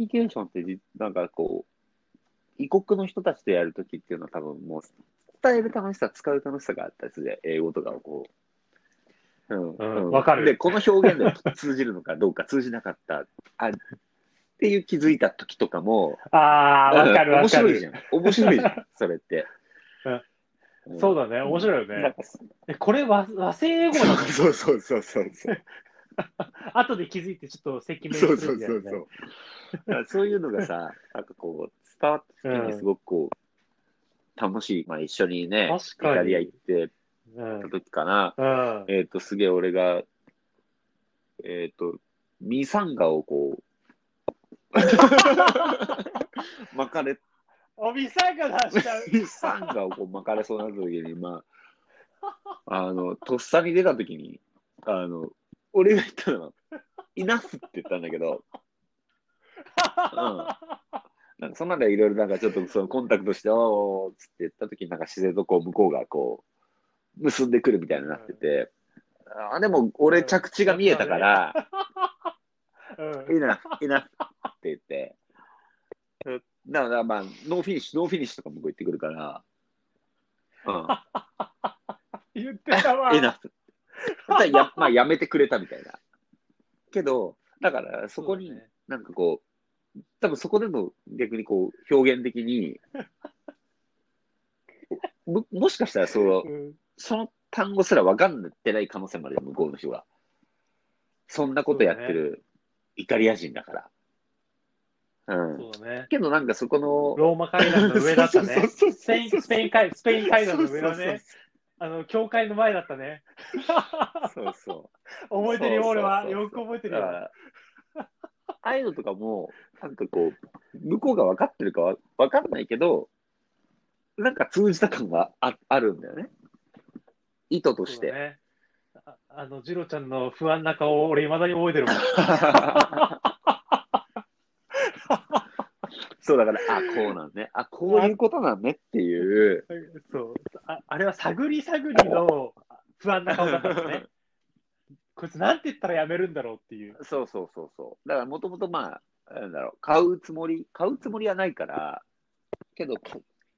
ニケーションってじ、なんかこう、異国の人たちとやるときっていうのは多分もう、伝える楽しさ、使う楽しさがあったりするじゃん英語とかをこう。うん。うんわかるで、この表現で通じるのかどうか、通じなかった。あっていう気づいた時とかも、ああ、わかるわか面白いじる。ゃん。面白いじゃん、それって。そうだね、面白いよね。これ和和製英語なの？そうそうそうそうそう。後で気づいてちょっと赤面そうするみたいなねそうそうそう。だからそういうのがさ、なんかこう、伝わった時にすごくこう、楽しい。まあ一緒にね、イタリア行ってうんた時かな。うん。えっ、と、すげえ俺が、えっ、と、ミサンガをこう、巻かれ、おみさんが出しちゃう。ミサンガをこう巻かれそうになった時に、まあ、あの、とっさに出た時に、あの、俺が言ったのは、 enough って言ったんだけど、なんかその中でいろいろなんかちょっとそのコンタクトして、おーっつって言った時になんか自然とこう向こうがこう、結んでくるみたいになってて、あでも俺着地が見えたから、うん。いいな、いいなって言って、だからまあ、 no finish、no finish とか向こう言ってくるから、うん、言ってたわ。いいな。やまあ、やめてくれたみたいな。けど、だからそこになんかこう、多分そこでも逆にこう、表現的に、ももしかしたらその、うんその単語すら分かんってない可能性もあるよ、向こうの人が。そんなことやってるイタリア人だから。うん。そうだね。けどなんかそこの、ローマ階段の上だったね。スペイン、スペイン階、スペイン階段の上だね。あの、教会の前だったね。そうそう。覚えてるよ、俺は。よく覚えてるよ。ああいうのとかも、なんかこう、向こうが分かってるかは分かんないけど、なんか通じた感はああるんだよね。意図として。ね。ああの、ジロちゃんの不安な顔、俺未だに覚えてるもん。そうだから、あ、こうなんね。あ、こういうことなんねっていう。そう。ああれは探り探りの不安な顔だったんだね。こいつなんて言ったらやめるんだろうっていう。そうそうそうそう。だからもともとまあ、なんだろう、買うつもり、買うつもりはないから、けど、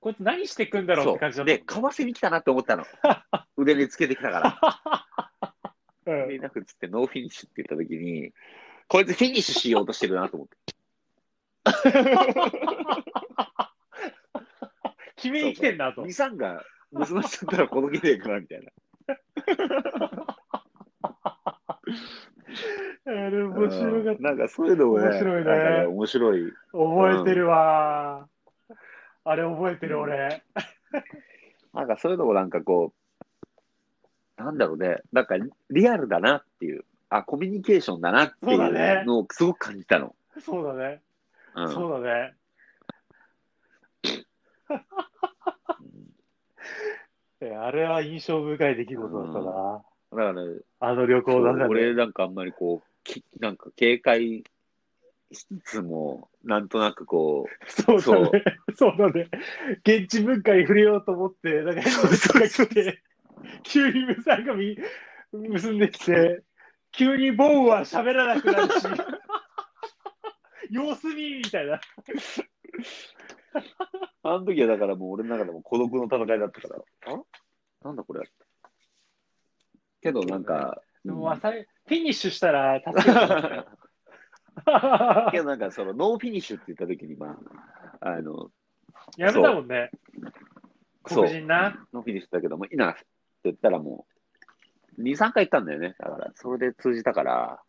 こいつ何してくんだろうって感じだったで、買わせに来たなって思ったの。腕につけてきたから。うんで、 enough つって no finish って言ったときに、こいつフィニッシュしようとしてるなと思って。決めに来てんだと。2、3が結ばしちゃったらこの気ねえかなみたいな。あれ面白かっうんなんかそういうのもね、面白いね面白い。た。覚えてるわ。あれ覚えてる俺。なんかそういうのもなんかこう、なんだろうね、なんかリアルだなっていう、あ、コミュニケーションだなっていうのをすごく感じたの。そうだね。うんそうだね。えあれは印象深い出来事だったな。だからね、あの旅行の中俺で。なんかあんまりこう、きなんか警戒しつつも、なんとなくこそうだね。そうだね。現地文化に触れようと思って、なんか変な人が来て、急にムサがみ結んできて、急にボンは喋らなくなるし、様子見みたいな。う、あの時はだからもう俺の中でも孤独の戦いだったから、あ？なんだこれけどなんか、でもまあさフィニッシュしたら助けたよ けどなんかその no finish って言った時に、まあ、あの、やめたもんね。黒人な。 no finish だけども、 enough って言ったらもう、2、3回言ったんだよね。だから、それで通じたから、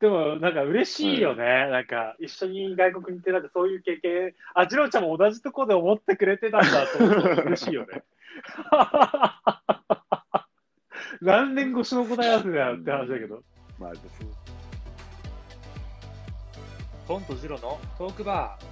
でも、なんか嬉しいよね。なんか、一緒に外国に行って、なんかそういう経験、あ、ジローちゃんも同じとこで思ってくれてたんだと思うと嬉しいよね。何年越しの答え合わせだよって話だけど。まあ、ポンとジロのトークバー。